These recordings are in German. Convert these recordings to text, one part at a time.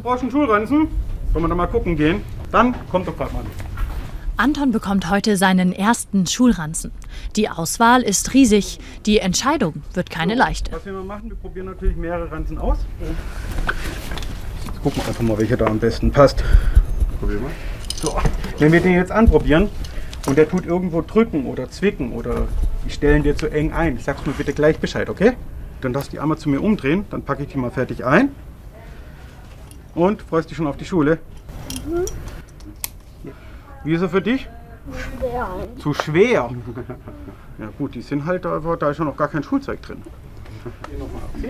Brauchst du einen Schulranzen? Sollen wir da mal gucken gehen? Dann kommt doch gerade mal. Anton bekommt heute seinen ersten Schulranzen. Die Auswahl ist riesig. Die Entscheidung wird keine leichte. Was wir mal machen, wir probieren natürlich mehrere Ranzen aus. Jetzt gucken wir einfach mal, welcher da am besten passt. Probier mal. So, wenn wir den jetzt anprobieren und der tut irgendwo drücken oder zwicken oder die stellen dir zu eng ein, sagst du mir bitte gleich Bescheid, okay? Dann darfst du die einmal zu mir umdrehen, dann packe ich die mal fertig ein. Und freust dich schon auf die Schule? Wie ist er für dich? Schwer. Zu schwer. Ja gut, die sind halt einfach, da ist schon noch gar kein Schulzeug drin.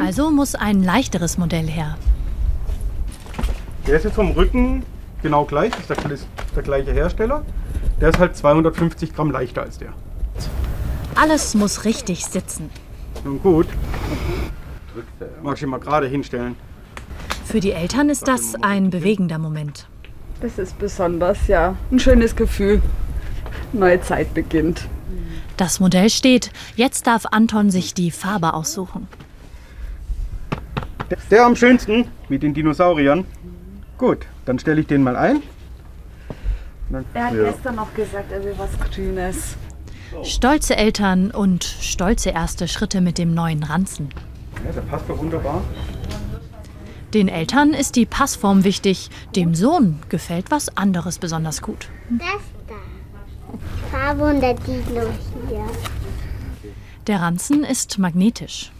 Also muss ein leichteres Modell her. Der ist jetzt vom Rücken genau gleich, ist der, ist der gleiche Hersteller. Der ist halt 250 Gramm leichter als der. Alles muss richtig sitzen. Nun gut, Drückt er. mag ich ihn mal gerade hinstellen. Für die Eltern ist das ein bewegender Moment. Das ist besonders, ja. Ein schönes Gefühl. Neue Zeit beginnt. Das Modell steht. Jetzt darf Anton sich die Farbe aussuchen. Der am schönsten mit den Dinosauriern. Gut, dann stelle ich den mal ein. Dann, Er hat ja. gestern noch gesagt, er will was Grünes. Stolze Eltern und stolze erste Schritte mit dem neuen Ranzen. ja, der passt doch wunderbar. Den Eltern ist die Passform wichtig. Dem Sohn gefällt was anderes besonders gut. Das da. Farbe und der Dino hier. Der Ranzen ist magnetisch.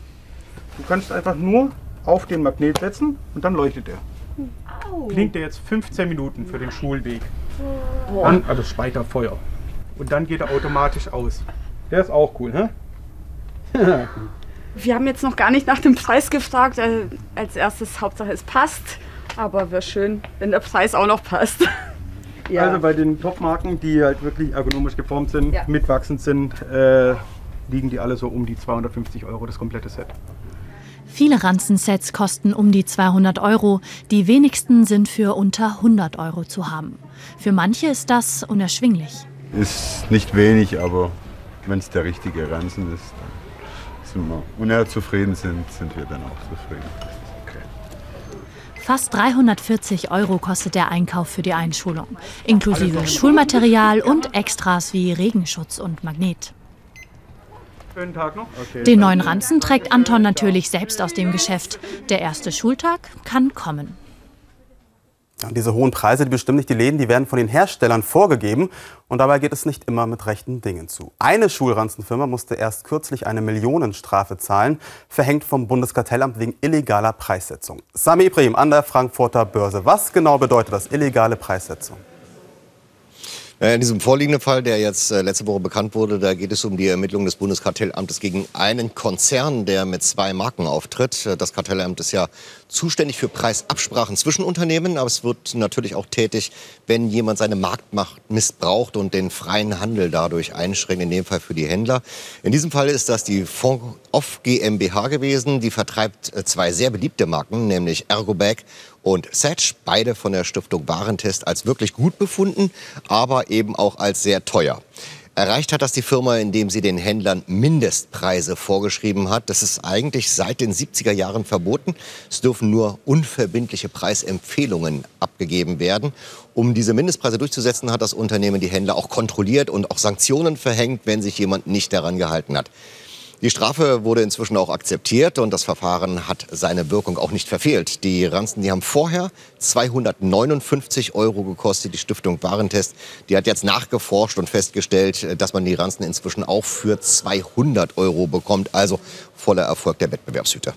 Du kannst einfach nur auf den Magnet setzen und dann leuchtet er. Blinkt er jetzt 15 Minuten für den Schulweg. Dann, also weiter Feuer. Und dann geht er automatisch aus. Der ist auch cool, hä? Wir haben jetzt noch gar nicht nach dem Preis gefragt. Äh, Als erstes Hauptsache es passt. Aber wäre schön, wenn der Preis auch noch passt. ja. Also bei den Top-Marken, die halt wirklich ergonomisch geformt sind, Ja. mitwachsend sind, äh, liegen die alle so um die 250 Euro, das komplette Set. Viele Ranzensets kosten um die 200 Euro. Die wenigsten sind für unter 100 Euro zu haben. Für manche ist das unerschwinglich. Ist nicht wenig, aber wenn es der richtige Ranzen ist, dann sind wir. Und er zufrieden sind, sind wir dann auch zufrieden. Fast 340 Euro kostet der Einkauf für die Einschulung, inklusive Schulmaterial und Extras wie Regenschutz und Magnet. Schönen Tag noch. Okay. Den neuen Ranzen trägt Anton natürlich selbst aus dem Geschäft. Der erste Schultag kann kommen. Ja, diese hohen Preise, die bestimmen nicht die Läden, die werden von den Herstellern vorgegeben. Und dabei geht es nicht immer mit rechten Dingen zu. Eine Schulranzenfirma musste erst kürzlich eine Millionenstrafe zahlen, verhängt vom Bundeskartellamt wegen illegaler Preissetzung. Sami Ibrahim an der Frankfurter Börse. Was genau bedeutet das, illegale Preissetzung? Äh, In diesem vorliegenden Fall, der jetzt äh, letzte Woche bekannt wurde, da geht es um die Ermittlung des Bundeskartellamtes gegen einen Konzern, der mit zwei Marken auftritt. Äh, Das Kartellamt ist ja zuständig für Preisabsprachen zwischen Unternehmen, aber es wird natürlich auch tätig, wenn jemand seine Marktmacht missbraucht und den freien Handel dadurch einschränkt, in dem Fall für die Händler. In diesem Fall ist das die Fond Off GmbH gewesen, die vertreibt zwei sehr beliebte Marken, nämlich Ergobag und Setch, beide von der Stiftung Warentest als wirklich gut befunden, aber eben auch als sehr teuer. Erreicht hat das die Firma, indem sie den Händlern Mindestpreise vorgeschrieben hat. Das ist eigentlich seit den 70er Jahren verboten. Es dürfen nur unverbindliche Preisempfehlungen abgegeben werden. Um diese Mindestpreise durchzusetzen, hat das Unternehmen die Händler auch kontrolliert und auch Sanktionen verhängt, wenn sich jemand nicht daran gehalten hat. Die Strafe wurde inzwischen auch akzeptiert und das Verfahren hat seine Wirkung auch nicht verfehlt. Die Ranzen, die haben vorher 259 Euro gekostet. Die Stiftung Warentest, die hat jetzt nachgeforscht und festgestellt, dass man die Ranzen inzwischen auch für 200 Euro bekommt. Also voller Erfolg der Wettbewerbshüter.